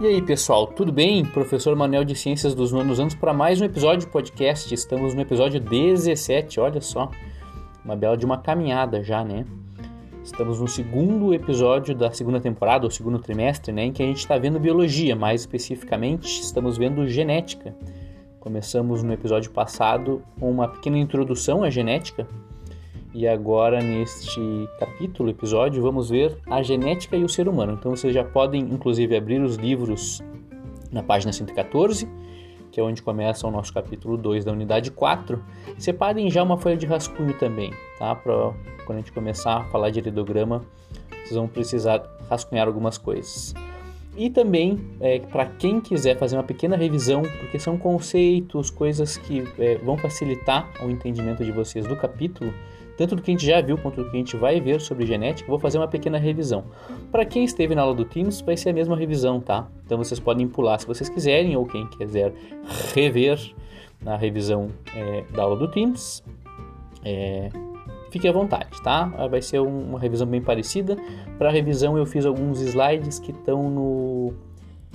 E aí, pessoal, tudo bem? Professor Manuel de Ciências dos Nonos Anos para mais um episódio de podcast. Estamos no episódio 17, olha só. Uma bela de uma caminhada já, né? Estamos no segundo episódio da segunda temporada, ou segundo trimestre, né? Em que a gente está vendo biologia, mais especificamente, estamos vendo genética. Começamos no episódio passado com uma pequena introdução à genética, e agora, neste capítulo, episódio, vamos ver a genética e o ser humano. Então, vocês já podem, inclusive, abrir os livros na página 114, que é onde começa o nosso capítulo 2 da unidade 4. Separem já uma folha de rascunho também, tá? Para quando a gente começar a falar de heredograma, vocês vão precisar rascunhar algumas coisas. E também, é, para quem quiser fazer uma pequena revisão, porque são conceitos, coisas que é, vão facilitar o entendimento de vocês do capítulo, tanto do que a gente já viu quanto do que a gente vai ver sobre genética, vou fazer uma pequena revisão. Para quem esteve na aula do Teams, vai ser a mesma revisão, tá? Então vocês podem pular se vocês quiserem, ou quem quiser rever na revisão é, da aula do Teams, é, fique à vontade, tá? Vai ser uma revisão bem parecida. Para a revisão eu fiz alguns slides que estão no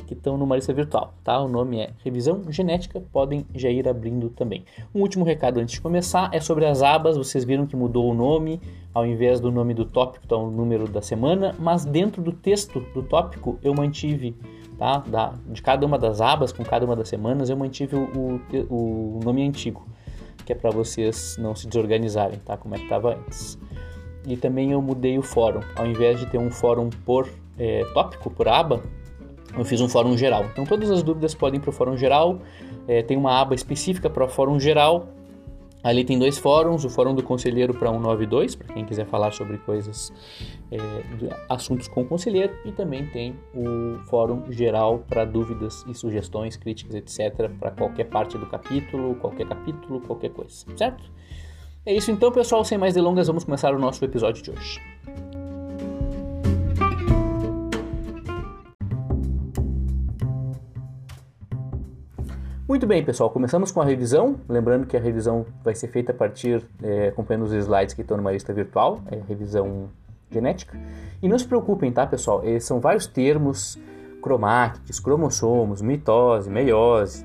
que estão numa lista virtual, tá? O nome é Revisão Genética, podem já ir abrindo também. Um último recado antes de começar é sobre as abas, vocês viram que mudou o nome, ao invés do nome do tópico está o número da semana, mas dentro do texto do tópico eu mantive, tá? Da, de cada uma das abas, com cada uma das semanas, eu mantive o, o, o nome antigo, que é para vocês não se desorganizarem, tá? Como é que estava antes. E também eu mudei o fórum, ao invés de ter um fórum por é, tópico, por aba, eu fiz um fórum geral. Então todas as dúvidas podem ir para o fórum geral. É, tem uma aba específica para o fórum geral. Ali tem dois fóruns, o fórum do conselheiro para 192, para quem quiser falar sobre coisas, é, assuntos com o conselheiro, e também tem o fórum geral para dúvidas e sugestões, críticas, etc, para qualquer parte do capítulo, qualquer capítulo, qualquer coisa, certo? É isso então, pessoal, sem mais delongas, vamos começar o nosso episódio de hoje. Muito bem, pessoal, começamos com a revisão. Lembrando que a revisão vai ser feita a partir, é, acompanhando os slides que estão numa lista virtual, é revisão genética. E não se preocupem, tá, pessoal? Esses são vários termos cromáticos, cromossomos, mitose, meiose.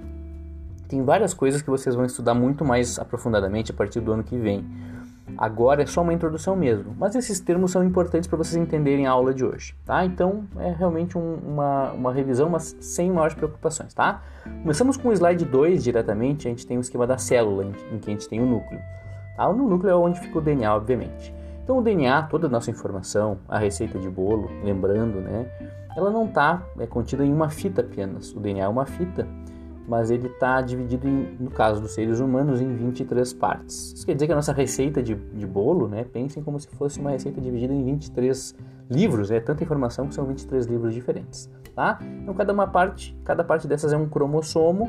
Tem várias coisas que vocês vão estudar muito mais aprofundadamente a partir do ano que vem. Agora é só uma introdução mesmo, mas esses termos são importantes para vocês entenderem a aula de hoje, tá? Então é realmente um, uma, uma revisão, mas sem maiores preocupações, tá? Começamos com o slide 2 diretamente, a gente tem o esquema da célula, em, que a gente tem o núcleo. Tá? No núcleo é onde fica o DNA, obviamente. Então o DNA, toda a nossa informação, a receita de bolo, lembrando, né? Ela não está é, contida em uma fita apenas. O DNA é uma fita mas ele está dividido, em, no caso dos seres humanos, em 23 partes. Isso quer dizer que a nossa receita de, de bolo, né, pensem como se fosse uma receita dividida em 23 livros, é né, tanta informação que são 23 livros diferentes, tá? Então cada uma parte, cada parte dessas é um cromossomo,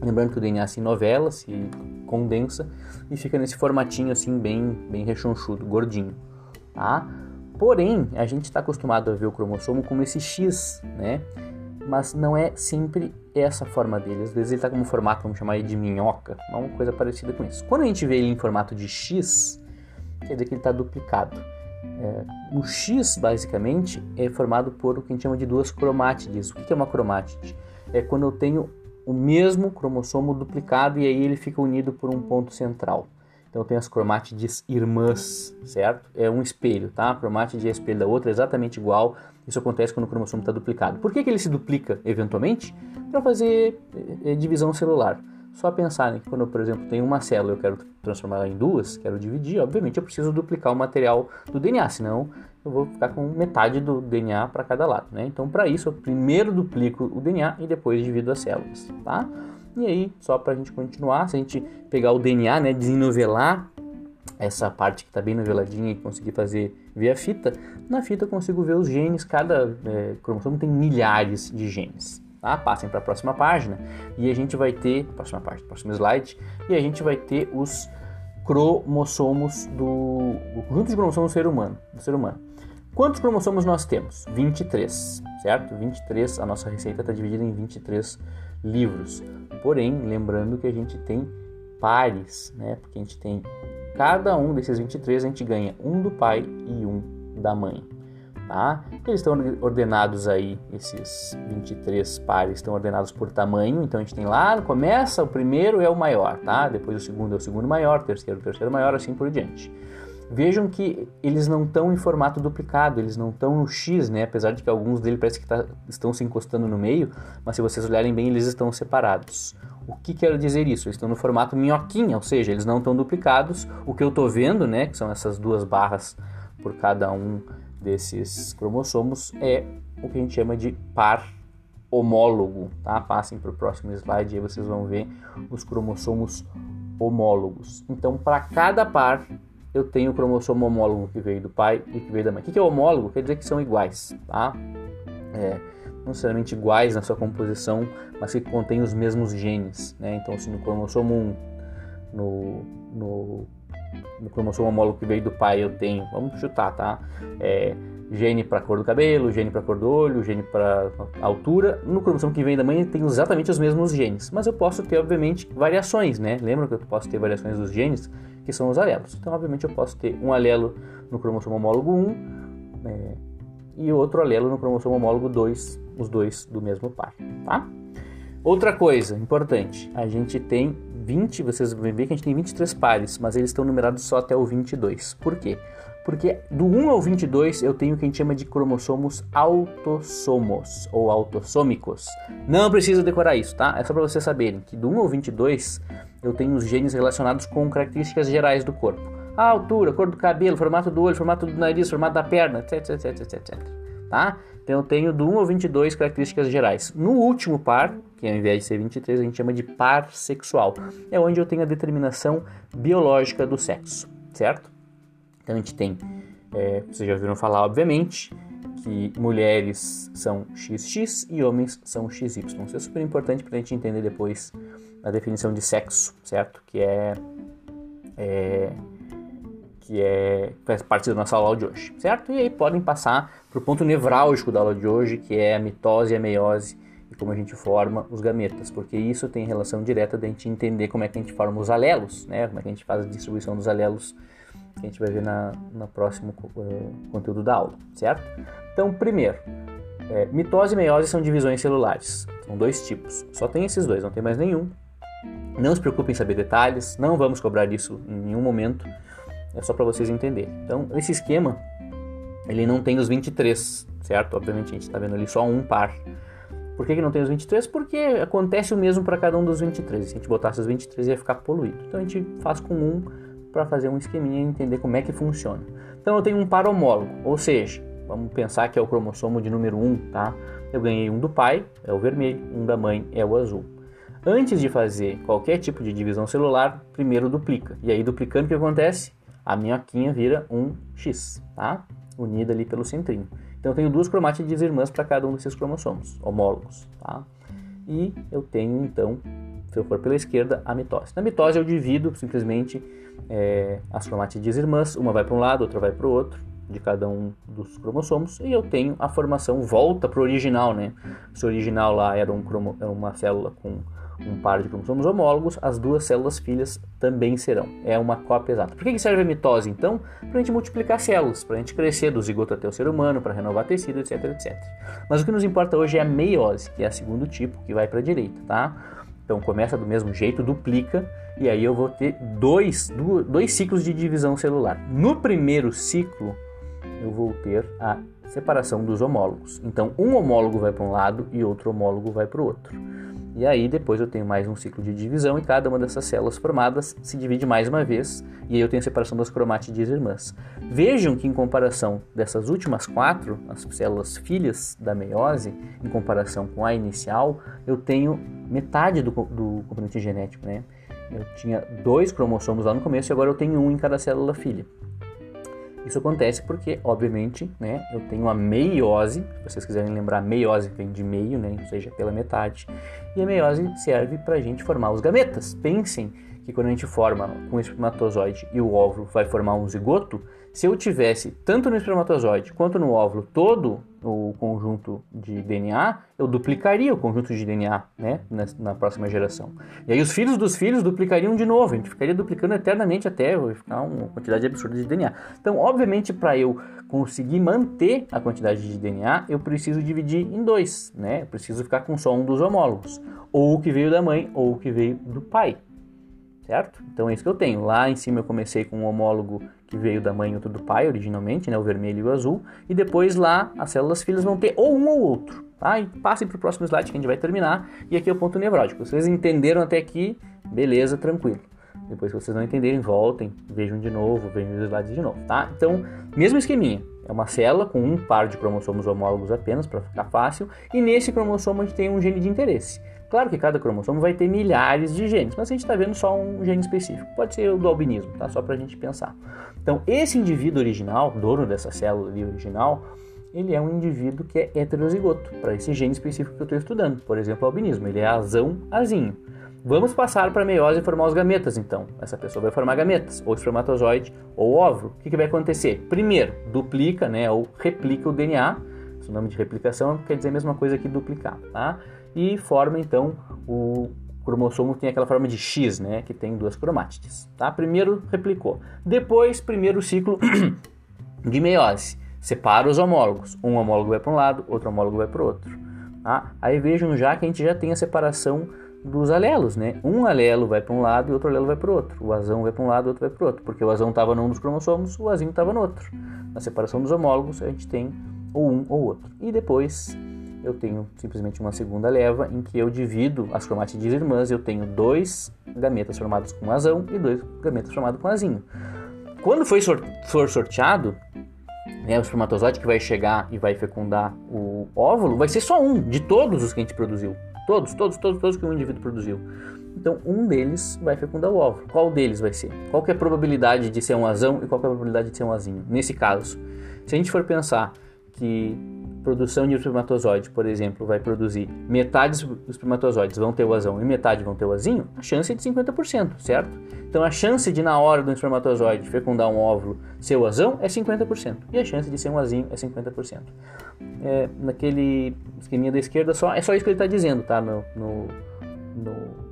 lembrando que o DNA se novela, se condensa e fica nesse formatinho assim bem, bem rechonchudo, gordinho, tá? Porém, a gente está acostumado a ver o cromossomo como esse X, né? mas não é sempre essa forma dele. Às vezes ele está como formato, vamos chamar ele de minhoca, uma coisa parecida com isso. Quando a gente vê ele em formato de X, quer dizer que ele está duplicado. É, o X, basicamente, é formado por o que a gente chama de duas cromátides. O que é uma cromátide? É quando eu tenho o mesmo cromossomo duplicado e aí ele fica unido por um ponto central. Então tem as cromátides irmãs, certo? É um espelho, tá? A cromátide é espelho da outra, é exatamente igual. Isso acontece quando o cromossomo está duplicado. Por que, que ele se duplica eventualmente? Para fazer é, divisão celular. Só pensar né, que quando eu, por exemplo, tenho uma célula e eu quero transformá-la em duas, quero dividir, obviamente eu preciso duplicar o material do DNA, senão eu vou ficar com metade do DNA para cada lado, né? Então, para isso, eu primeiro duplico o DNA e depois divido as células, tá? E aí, só para a gente continuar, se a gente pegar o DNA, né, desenovelar essa parte que está bem noveladinha e conseguir fazer via fita, na fita eu consigo ver os genes, cada é, cromossomo tem milhares de genes. Tá? Passem para a próxima página e a gente vai ter, próxima página, próximo slide, e a gente vai ter os cromossomos do o conjunto de cromossomos do ser humano, do ser humano. Quantos cromossomos nós temos? 23, certo? 23, a nossa receita está dividida em 23 livros. Porém, lembrando que a gente tem pares, né? Porque a gente tem cada um desses 23 a gente ganha um do pai e um da mãe, tá? Eles estão ordenados aí, esses 23 pares estão ordenados por tamanho, então a gente tem lá, começa, o primeiro é o maior, tá? Depois o segundo é o segundo maior, terceiro o terceiro maior, assim por diante. Vejam que eles não estão em formato duplicado, eles não estão no X, né? Apesar de que alguns deles parece que tá, estão se encostando no meio, mas se vocês olharem bem, eles estão separados. O que quer dizer isso? Eles estão no formato minhoquinha, ou seja, eles não estão duplicados. O que eu estou vendo, né, que são essas duas barras por cada um desses cromossomos, é o que a gente chama de par homólogo, tá? Passem para o próximo slide e vocês vão ver os cromossomos homólogos. Então, para cada par eu tenho o cromossomo homólogo que veio do pai e que veio da mãe. O que é homólogo? Quer dizer que são iguais, tá? É, não necessariamente iguais na sua composição, mas que contêm os mesmos genes, né? Então, se no cromossomo 1, no, no, no cromossomo homólogo que veio do pai eu tenho, vamos chutar, tá? É, gene para cor do cabelo, gene para cor do olho, gene para altura. No cromossomo que vem da mãe tem exatamente os mesmos genes, mas eu posso ter obviamente variações, né? Lembra que eu posso ter variações dos genes? que são os alelos. Então, obviamente, eu posso ter um alelo no cromossomo homólogo 1 é, e outro alelo no cromossomo homólogo 2, os dois do mesmo par, tá? Outra coisa importante, a gente tem 20, vocês vão ver que a gente tem 23 pares, mas eles estão numerados só até o 22. Por quê? Porque do 1 ao 22 eu tenho o que a gente chama de cromossomos autossomos ou autossômicos. Não precisa decorar isso, tá? É só para vocês saberem que do 1 ao 22 eu tenho os genes relacionados com características gerais do corpo. A altura, cor do cabelo, formato do olho, formato do nariz, formato da perna, etc, etc, etc, etc. Tá? Então eu tenho do 1 ao 22 características gerais. No último par, que ao invés de ser 23, a gente chama de par sexual. É onde eu tenho a determinação biológica do sexo, certo? Então a gente tem, é, vocês já ouviram falar, obviamente, que mulheres são XX e homens são XY. Isso é super importante para a gente entender depois a definição de sexo, certo? Que é, é que é faz parte da nossa aula de hoje, certo? E aí podem passar para o ponto nevrálgico da aula de hoje, que é a mitose e a meiose e como a gente forma os gametas, porque isso tem relação direta da gente entender como é que a gente forma os alelos, né? Como é que a gente faz a distribuição dos alelos que a gente vai ver na, no próximo uh, conteúdo da aula, certo? Então, primeiro, é, mitose e meiose são divisões celulares. São dois tipos. Só tem esses dois, não tem mais nenhum. Não se preocupem em saber detalhes, não vamos cobrar isso em nenhum momento. É só para vocês entenderem. Então, esse esquema, ele não tem os 23, certo? Obviamente a gente está vendo ali só um par. Por que, que não tem os 23? Porque acontece o mesmo para cada um dos 23. Se a gente botasse os 23 ia ficar poluído. Então a gente faz com um para fazer um esqueminha e entender como é que funciona. Então eu tenho um par homólogo, ou seja, vamos pensar que é o cromossomo de número 1, tá? Eu ganhei um do pai, é o vermelho, um da mãe é o azul. Antes de fazer qualquer tipo de divisão celular, primeiro duplica. E aí duplicando o que acontece? A minhoquinha vira um X, tá? Unida ali pelo centrinho. Então eu tenho duas cromátides irmãs para cada um desses cromossomos, homólogos, tá? E eu tenho então, se eu for pela esquerda, a mitose. Na mitose eu divido simplesmente é, as cromátides irmãs, uma vai para um lado, outra vai para o outro, de cada um dos cromossomos, e eu tenho a formação volta para o original, né? Se o original lá era, um cromo, era uma célula com um par de cromossomos homólogos, as duas células filhas também serão. É uma cópia exata. Por que serve a mitose, então? Para a gente multiplicar células, para a gente crescer do zigoto até o ser humano, para renovar tecido, etc, etc. Mas o que nos importa hoje é a meiose, que é o segundo tipo, que vai para a direita, tá? Então começa do mesmo jeito, duplica, e aí eu vou ter dois, dois ciclos de divisão celular. No primeiro ciclo, eu vou ter a separação dos homólogos. Então, um homólogo vai para um lado e outro homólogo vai para o outro. E aí depois eu tenho mais um ciclo de divisão e cada uma dessas células formadas se divide mais uma vez e aí eu tenho a separação das cromátides irmãs. Vejam que em comparação dessas últimas quatro, as células filhas da meiose, em comparação com a inicial, eu tenho metade do, do componente genético, né? Eu tinha dois cromossomos lá no começo e agora eu tenho um em cada célula filha. Isso acontece porque, obviamente, né, eu tenho a meiose, se vocês quiserem lembrar, meiose vem de meio, né, ou seja, pela metade, e a meiose serve para a gente formar os gametas. Pensem que quando a gente forma um espermatozoide e o óvulo vai formar um zigoto, se eu tivesse tanto no espermatozoide quanto no óvulo todo o conjunto de DNA, eu duplicaria o conjunto de DNA né, na, na, próxima geração. E aí os filhos dos filhos duplicariam de novo, a gente ficaria duplicando eternamente até ficar uma quantidade absurda de DNA. Então, obviamente, para eu conseguir manter a quantidade de DNA, eu preciso dividir em dois, né? Eu preciso ficar com só um dos homólogos, ou o que veio da mãe ou o que veio do pai certo? Então é isso que eu tenho. Lá em cima eu comecei com um homólogo que veio da mãe e outro do pai originalmente, né, o vermelho e o azul, e depois lá as células filhas vão ter ou um ou outro. Tá? E passem para o próximo slide que a gente vai terminar, e aqui é o ponto nevrótico. Vocês entenderam até aqui? Beleza, tranquilo. Depois que vocês não entenderem, voltem, vejam de novo, vejam os slides de novo, tá? Então, mesmo esqueminha. É uma célula com um par de cromossomos homólogos apenas, para ficar fácil, e nesse cromossomo a gente tem um gene de interesse. Claro que cada cromossomo vai ter milhares de genes, mas a gente está vendo só um gene específico. Pode ser o do albinismo, tá? Só para a gente pensar. Então, esse indivíduo original, dono dessa célula original, ele é um indivíduo que é heterozigoto para esse gene específico que eu estou estudando. Por exemplo, o albinismo, ele é azão azinho. Vamos passar para a meiose e formar os gametas, então. Essa pessoa vai formar gametas, ou espermatozoide, ou óvulo. O que, que vai acontecer? Primeiro, duplica, né, ou replica o DNA. Esse nome de replicação quer dizer a mesma coisa que duplicar, tá? E forma então o cromossomo tem aquela forma de X, né, que tem duas cromátides, tá? Primeiro replicou. Depois, primeiro ciclo de meiose. Separa os homólogos. Um homólogo vai para um lado, outro homólogo vai para o outro. Tá? Aí vejam já que a gente já tem a separação dos alelos, né? Um alelo vai para um lado e outro alelo vai para o outro. O azão vai para um lado, o outro vai para o outro, porque o azão estava num dos cromossomos, o azinho estava no outro. Na separação dos homólogos, a gente tem ou um ou outro. E depois eu tenho simplesmente uma segunda leva em que eu divido as cromátides irmãs, eu tenho dois gametas formados com azão e dois gametas formados com azinho. Quando foi for sorteado, né, o espermatozoide que vai chegar e vai fecundar o óvulo, vai ser só um de todos os que a gente produziu. Todos, todos, todos, todos que um indivíduo produziu. Então, um deles vai fecundar o óvulo. Qual deles vai ser? Qual que é a probabilidade de ser um azão e qual que é a probabilidade de ser um azinho? Nesse caso, se a gente for pensar que produção de espermatozoide, por exemplo, vai produzir metade dos espermatozoides vão ter o azão e metade vão ter o azinho, a chance é de 50%, certo? Então a chance de na hora do espermatozoide fecundar um óvulo ser o azão é 50% e a chance de ser um azinho é 50%. É, naquele esqueminha da esquerda só é só isso que ele está dizendo, tá? No, no, no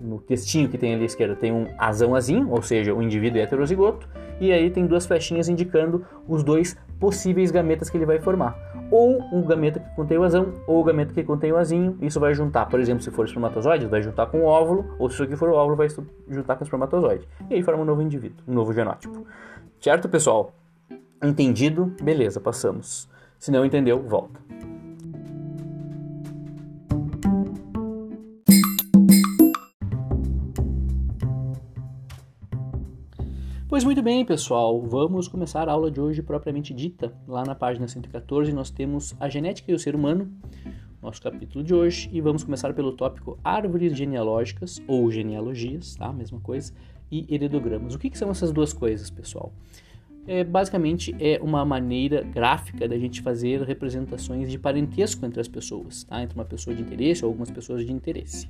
no textinho que tem ali à esquerda tem um azão azinho, ou seja, o indivíduo é heterozigoto, e aí tem duas flechinhas indicando os dois possíveis gametas que ele vai formar. Ou um gameta que contém o azão, ou o gameta que contém o azinho. Isso vai juntar, por exemplo, se for espermatozoide, vai juntar com o óvulo, ou se isso aqui for o óvulo, vai juntar com o espermatozoide. E aí forma um novo indivíduo, um novo genótipo. Certo, pessoal? Entendido? Beleza, passamos. Se não entendeu, volta. Muito bem, pessoal, vamos começar a aula de hoje propriamente dita. Lá na página 114 nós temos a genética e o ser humano, nosso capítulo de hoje, e vamos começar pelo tópico árvores genealógicas ou genealogias, tá? Mesma coisa, e heretogramas. O que, que são essas duas coisas, pessoal? É, basicamente é uma maneira gráfica da gente fazer representações de parentesco entre as pessoas, tá? entre uma pessoa de interesse ou algumas pessoas de interesse.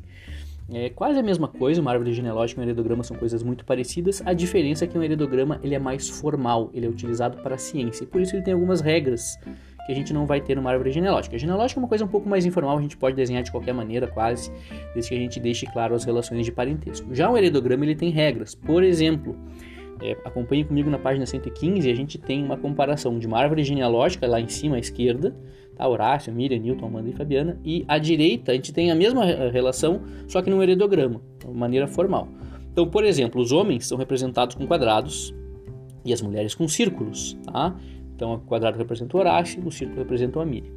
É quase a mesma coisa, uma árvore genealógica e um heredograma são coisas muito parecidas. A diferença é que um heredograma ele é mais formal, ele é utilizado para a ciência, e por isso ele tem algumas regras que a gente não vai ter numa árvore genealógica. A genealógica é uma coisa um pouco mais informal, a gente pode desenhar de qualquer maneira, quase, desde que a gente deixe claro as relações de parentesco. Já um heredograma ele tem regras. Por exemplo, é, acompanhe comigo na página 115, a gente tem uma comparação de uma árvore genealógica lá em cima à esquerda tá? Horácio, Miriam, Newton, Amanda e Fabiana. E à direita a gente tem a mesma relação, só que num heredograma, de maneira formal. Então, por exemplo, os homens são representados com quadrados e as mulheres com círculos, tá? Então, o quadrado representa o Horácio, o círculo representa a Miriam.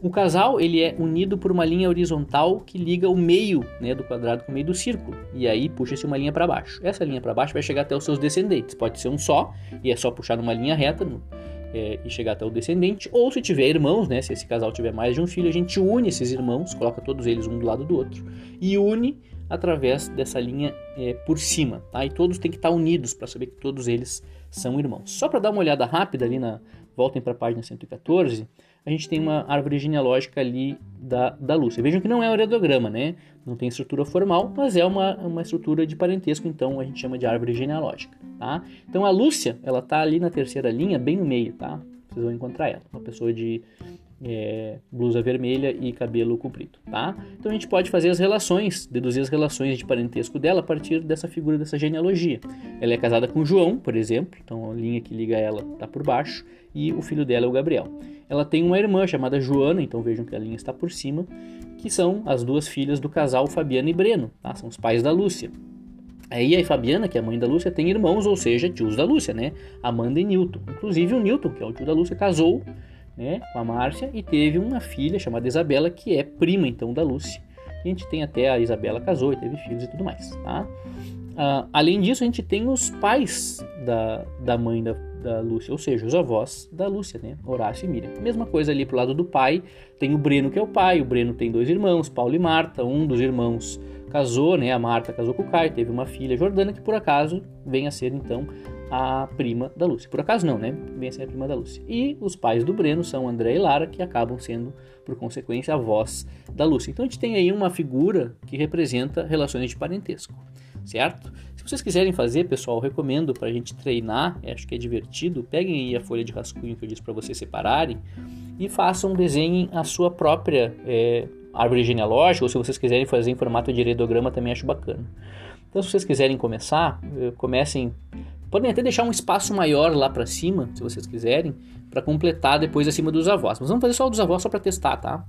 O casal ele é unido por uma linha horizontal que liga o meio né, do quadrado com o meio do círculo. E aí puxa-se uma linha para baixo. Essa linha para baixo vai chegar até os seus descendentes. Pode ser um só, e é só puxar numa linha reta é, e chegar até o descendente, ou se tiver irmãos, né, se esse casal tiver mais de um filho, a gente une esses irmãos, coloca todos eles um do lado do outro e une através dessa linha é, por cima, tá? E todos têm que estar unidos para saber que todos eles são irmãos. Só para dar uma olhada rápida ali na voltem para a página 114, a gente tem uma árvore genealógica ali da, da Lúcia. Vejam que não é um heredograma, né? Não tem estrutura formal, mas é uma, uma estrutura de parentesco, então a gente chama de árvore genealógica, tá? Então a Lúcia, ela tá ali na terceira linha, bem no meio, tá? Vocês vão encontrar ela. Uma pessoa de é, blusa vermelha e cabelo comprido, tá? Então a gente pode fazer as relações, deduzir as relações de parentesco dela a partir dessa figura, dessa genealogia. Ela é casada com João, por exemplo, então a linha que liga ela está por baixo, e o filho dela é o Gabriel. Ela tem uma irmã chamada Joana, então vejam que a linha está por cima, que são as duas filhas do casal Fabiana e Breno, tá? São os pais da Lúcia. Aí a Fabiana, que é a mãe da Lúcia, tem irmãos, ou seja, tios da Lúcia, né? Amanda e Newton. Inclusive o Newton, que é o tio da Lúcia, casou né, com a Márcia e teve uma filha chamada Isabela, que é prima então da Lúcia. A gente tem até a Isabela casou e teve filhos e tudo mais, tá? Uh, além disso, a gente tem os pais da, da mãe da, da Lúcia, ou seja, os avós da Lúcia, né? Horácio e Miriam. Mesma coisa ali pro lado do pai, tem o Breno que é o pai, o Breno tem dois irmãos, Paulo e Marta, um dos irmãos casou, né? A Marta casou com o Caio, teve uma filha, Jordana, que por acaso vem a ser então a prima da Lúcia. Por acaso não, né? Vem a ser a prima da Lúcia. E os pais do Breno são André e Lara, que acabam sendo, por consequência, avós da Lúcia. Então a gente tem aí uma figura que representa relações de parentesco, certo? Se vocês quiserem fazer, pessoal, recomendo para a gente treinar, acho que é divertido, peguem aí a folha de rascunho que eu disse para vocês separarem e façam, desenhem a sua própria é, árvore genealógica, ou se vocês quiserem fazer em formato de heredograma também acho bacana. Então, se vocês quiserem começar, eh, comecem Podem até deixar um espaço maior lá para cima, se vocês quiserem, para completar depois acima dos avós. Mas vamos fazer só o dos avós só para testar, tá?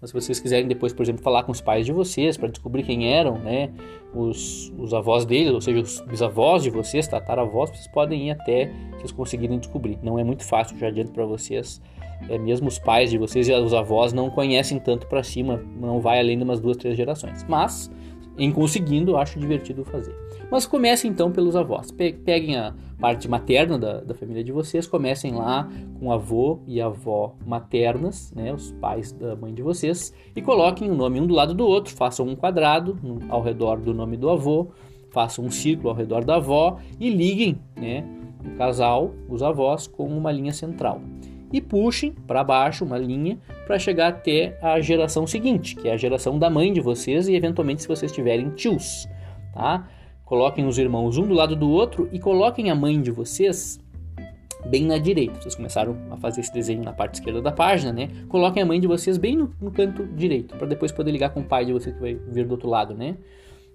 Mas se vocês quiserem depois, por exemplo, falar com os pais de vocês para descobrir quem eram, né, os, os avós deles, ou seja, os bisavós de vocês, tataravós, vocês podem ir até vocês conseguirem descobrir. Não é muito fácil, já adianto para vocês. É, mesmo os pais de vocês e os avós não conhecem tanto para cima, não vai além de umas duas, três gerações. Mas, em conseguindo, acho divertido fazer. Mas comecem então pelos avós. Peguem a parte materna da, da família de vocês, comecem lá com avô e avó maternas, né, os pais da mãe de vocês, e coloquem o um nome um do lado do outro, façam um quadrado ao redor do nome do avô, façam um círculo ao redor da avó e liguem né, o casal, os avós, com uma linha central. E puxem para baixo uma linha para chegar até a geração seguinte, que é a geração da mãe de vocês e eventualmente se vocês tiverem tios, tá? Coloquem os irmãos um do lado do outro e coloquem a mãe de vocês bem na direita. Vocês começaram a fazer esse desenho na parte esquerda da página, né? Coloquem a mãe de vocês bem no, no canto direito, para depois poder ligar com o pai de vocês que vai vir do outro lado, né?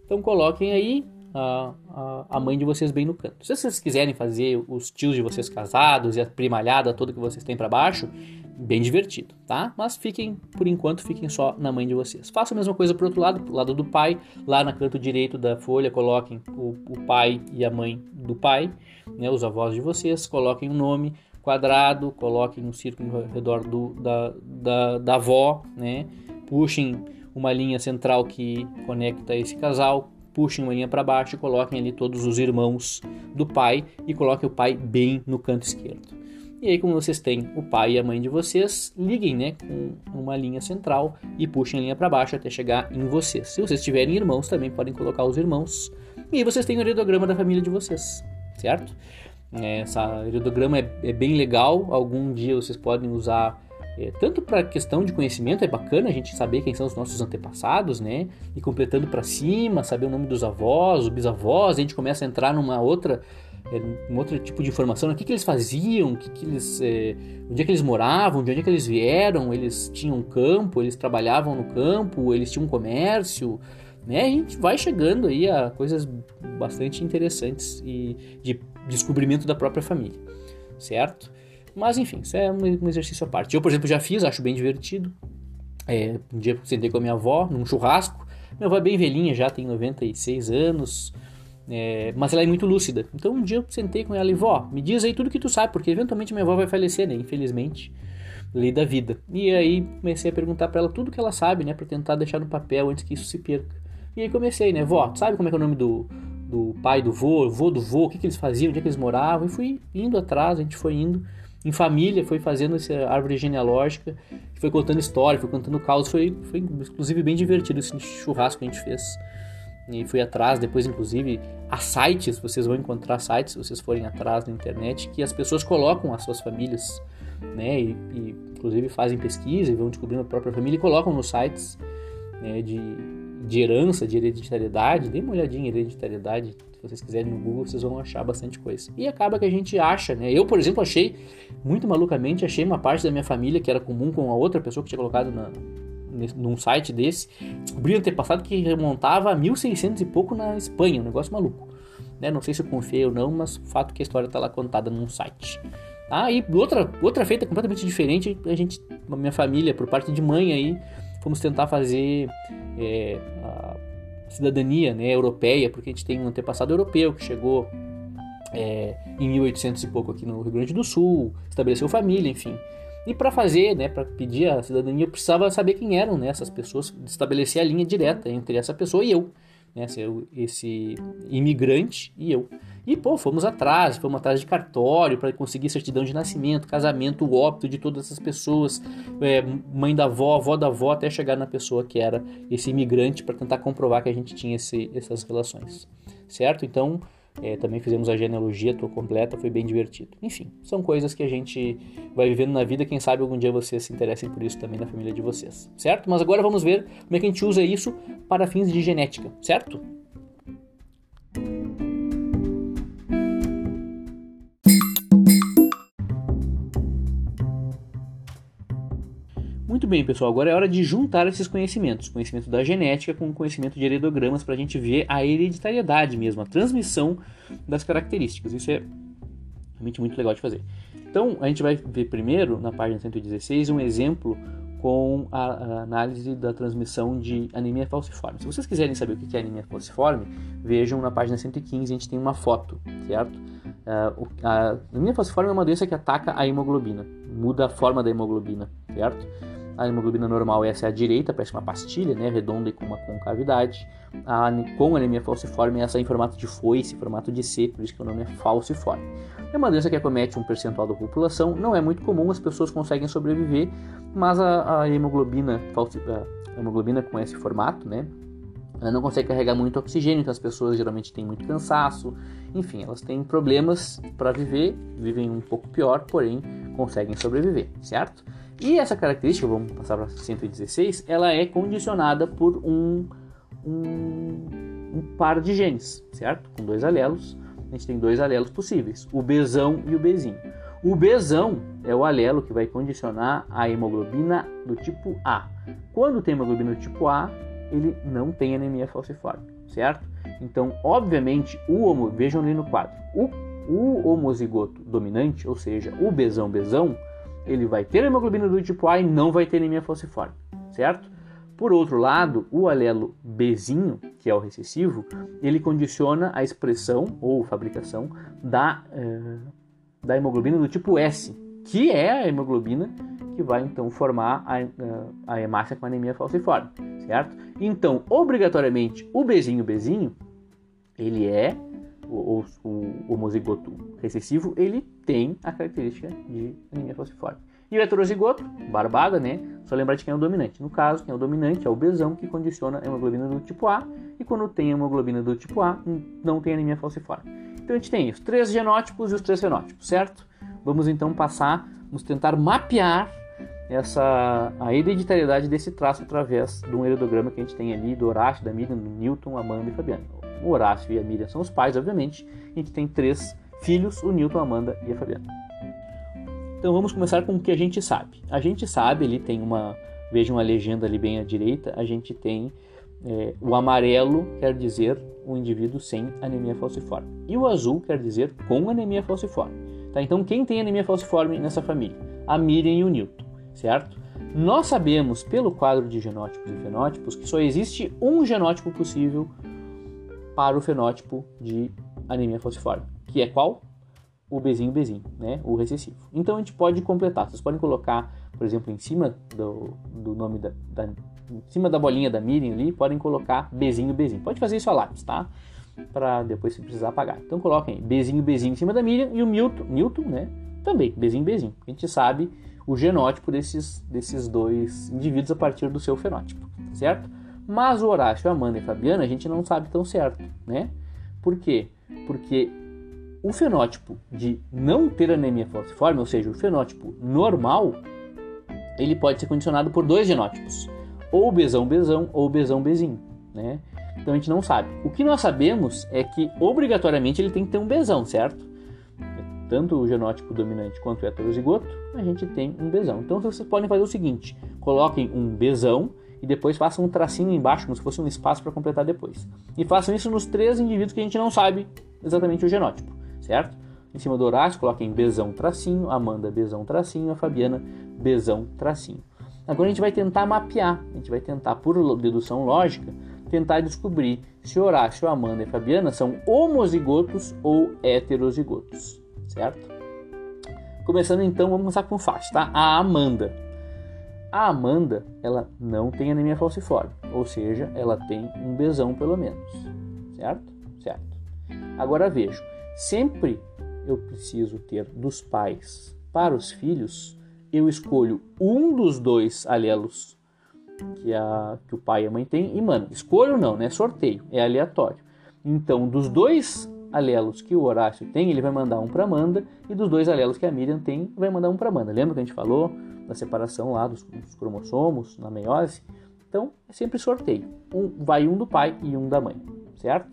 Então coloquem aí a, a, mãe de vocês bem no canto. Se vocês quiserem fazer os tios de vocês casados e a primalhada toda que vocês têm para baixo, bem divertido, tá? Mas fiquem, por enquanto, fiquem só na mãe de vocês. Façam a mesma coisa pro outro lado, pro lado do pai, lá no canto direito da folha, coloquem o, o pai e a mãe do pai, né, os avós de vocês, coloquem o um nome quadrado, coloquem um círculo ao redor do, da, da, da avó, né? Puxem uma linha central que conecta esse casal, puxem uma linha para baixo e coloquem ali todos os irmãos do pai e coloquem o pai bem no canto esquerdo. E aí, como vocês têm o pai e a mãe de vocês, liguem né, com uma linha central e puxem a linha para baixo até chegar em vocês. Se vocês tiverem irmãos, também podem colocar os irmãos. E aí vocês têm o heredograma da família de vocês, certo? É, essa heredograma é, é bem legal. Algum dia vocês podem usar é, tanto para questão de conhecimento, é bacana a gente saber quem são os nossos antepassados, né? E completando para cima, saber o nome dos avós, os bisavós, a gente começa a entrar numa outra é, um outro tipo de informação, né? o que, que eles faziam, que, que eles, é, onde é que eles moravam, de onde é que eles vieram, eles tinham campo, eles trabalhavam no campo, eles tinham um comércio, né? A gente vai chegando aí a coisas bastante interessantes e de descobrimento da própria família, certo? Mas enfim, isso é um exercício à parte. Eu, por exemplo, já fiz, acho bem divertido. É, um dia sentei com a minha avó num churrasco. Minha avó é bem velhinha, já tem 96 anos. É, mas ela é muito lúcida. Então um dia eu sentei com ela e, vó, me diz aí tudo que tu sabe, porque eventualmente minha avó vai falecer, né? Infelizmente, lei da vida. E aí comecei a perguntar para ela tudo que ela sabe, né? Pra tentar deixar no papel antes que isso se perca. E aí comecei, né? Vó, tu sabe como é que é o nome do, do pai do vô, vô do vô, o que, que eles faziam, onde é que eles moravam? E fui indo atrás, a gente foi indo em família, foi fazendo essa árvore genealógica, foi contando história, foi contando caos, foi, foi inclusive bem divertido esse churrasco que a gente fez. E fui atrás, depois inclusive há sites, vocês vão encontrar sites se vocês forem atrás na internet, que as pessoas colocam as suas famílias, né, e, e inclusive fazem pesquisa e vão descobrindo a própria família e colocam nos sites né, de, de herança, de hereditariedade, dê uma olhadinha em hereditariedade, vocês quiserem no Google, vocês vão achar bastante coisa. E acaba que a gente acha, né? Eu, por exemplo, achei, muito malucamente, achei uma parte da minha família que era comum com a outra pessoa que tinha colocado na, num site desse, descobri antepassado que remontava a 1600 e pouco na Espanha, um negócio maluco. Né? Não sei se eu confiei ou não, mas o fato é que a história está lá contada num site. Ah, e outra, outra feita completamente diferente, a gente, a minha família, por parte de mãe aí, fomos tentar fazer é, a cidadania né, europeia, porque a gente tem um antepassado europeu que chegou é, em 1800 e pouco aqui no Rio Grande do Sul, estabeleceu família, enfim. E para fazer, né, para pedir a cidadania, eu precisava saber quem eram né, essas pessoas, estabelecer a linha direta entre essa pessoa e eu, né, esse imigrante e eu. E pô, fomos atrás, fomos atrás de cartório para conseguir certidão de nascimento, casamento, óbito de todas essas pessoas, é, mãe da avó, avó da avó, até chegar na pessoa que era esse imigrante para tentar comprovar que a gente tinha esse, essas relações, certo? Então é, também fizemos a genealogia tua completa, foi bem divertido. Enfim, são coisas que a gente vai vivendo na vida. Quem sabe algum dia vocês se interessem por isso também na família de vocês, certo? Mas agora vamos ver como é que a gente usa isso para fins de genética, certo? Muito bem, pessoal. Agora é hora de juntar esses conhecimentos, conhecimento da genética com conhecimento de heredogramas para a gente ver a hereditariedade mesmo, a transmissão das características. Isso é realmente muito legal de fazer. Então, a gente vai ver primeiro, na página 116, um exemplo com a, análise da transmissão de anemia falciforme. Se vocês quiserem saber o que é anemia falciforme, vejam na página 115, a gente tem uma foto, certo? Uh, a anemia falciforme é uma doença que ataca a hemoglobina, muda a forma da hemoglobina, certo? A hemoglobina normal essa é a direita, parece uma pastilha, né, redonda e com uma concavidade. A, com anemia falciforme essa é em formato de foice, formato de C, por isso que o nome é falciforme. É uma doença que acomete um percentual da população, não é muito comum, as pessoas conseguem sobreviver, mas a, a hemoglobina, a hemoglobina com esse formato, né, ela não consegue carregar muito oxigênio, então as pessoas geralmente têm muito cansaço, enfim, elas têm problemas para viver, vivem um pouco pior, porém conseguem sobreviver, certo? E essa característica, vamos passar para 116, ela é condicionada por um, um, um, par de genes, certo? Com dois alelos, a gente tem dois alelos possíveis, o Bzão e o Bzinho. O Bzão é o alelo que vai condicionar a hemoglobina do tipo A. Quando tem hemoglobina do tipo A, ele não tem anemia falciforme, certo? Então, obviamente, o homo, vejam ali no quadro, o, o homozigoto dominante, ou seja, o Bzão Bzão, ele vai ter hemoglobina do tipo A e não vai ter anemia falciforme, certo? Por outro lado, o alelo Bzinho, que é o recessivo, ele condiciona a expressão ou fabricação da, eh, da hemoglobina do tipo S, que é a hemoglobina que vai então formar a, a hemácia com anemia falciforme, certo? Então, obrigatoriamente, o Bzinho Bzinho, ele é o, o, o homozigoto recessivo, ele tem a característica de anemia falciforme. E o heterozigoto, barbada, né? Só lembrar de quem é o dominante. No caso, quem é o dominante é o besão que condiciona a hemoglobina do tipo A, e quando tem hemoglobina do tipo A, não tem anemia falciforme. Então a gente tem isso, três genótipos e os três fenótipos, certo? Vamos então passar, vamos tentar mapear essa a hereditariedade desse traço através de um heredograma que a gente tem ali do Horácio, da Miriam, do Newton, Amanda e Fabiano. O Horácio e a Miriam são os pais, obviamente. A gente tem três filhos, o Newton, a Amanda e a Fabiana. Então vamos começar com o que a gente sabe. A gente sabe, ele tem uma, vejam a legenda ali bem à direita, a gente tem é, o amarelo quer dizer o indivíduo sem anemia falciforme e o azul quer dizer com anemia falciforme. Tá? Então quem tem anemia falciforme nessa família? A Miriam e o Newton, certo? Nós sabemos pelo quadro de genótipos e fenótipos que só existe um genótipo possível para o fenótipo de anemia falciforme, que é qual? O Bzinho Bzinho, né? O recessivo. Então a gente pode completar. Vocês podem colocar, por exemplo, em cima do, do nome da, da em cima da bolinha da Miriam ali, podem colocar Bzinho Bzinho. Pode fazer isso a lápis, tá? Para depois se precisar apagar. Então coloquem Bzinho Bzinho em cima da Miriam e o Milton, Milton, né? Também Bzinho Bzinho. A gente sabe o genótipo desses, desses dois indivíduos a partir do seu fenótipo, certo? Mas o Horácio, Amanda e Fabiana a gente não sabe tão certo, né? Por quê? Porque o fenótipo de não ter anemia falciforme, ou seja, o fenótipo normal, ele pode ser condicionado por dois genótipos, ou besão-besão ou besão-bezinho, né? Então a gente não sabe. O que nós sabemos é que obrigatoriamente ele tem que ter um besão, certo? Tanto o genótipo dominante quanto o heterozigoto, a gente tem um besão. Então vocês podem fazer o seguinte: coloquem um besão e depois façam um tracinho embaixo, como se fosse um espaço para completar depois. E façam isso nos três indivíduos que a gente não sabe exatamente o genótipo, certo? Em cima do Horácio, coloquem besão tracinho, Amanda besão tracinho, a Fabiana besão tracinho. Agora a gente vai tentar mapear, a gente vai tentar, por dedução lógica, tentar descobrir se Horácio, Amanda e Fabiana são homozigotos ou heterozigotos, certo? Começando então, vamos começar com fácil, tá? A Amanda. A Amanda, ela não tem anemia falciforme, ou seja, ela tem um besão pelo menos, certo? Certo. Agora vejo, sempre eu preciso ter dos pais para os filhos, eu escolho um dos dois alelos que, a, que o pai e a mãe têm. E, mano, escolho não, né? Sorteio, é aleatório. Então, dos dois alelos que o Horácio tem, ele vai mandar um para Amanda, e dos dois alelos que a Miriam tem, vai mandar um para Amanda. Lembra que a gente falou da separação lá dos, dos cromossomos na meiose? Então, é sempre sorteio. Um, vai um do pai e um da mãe, certo?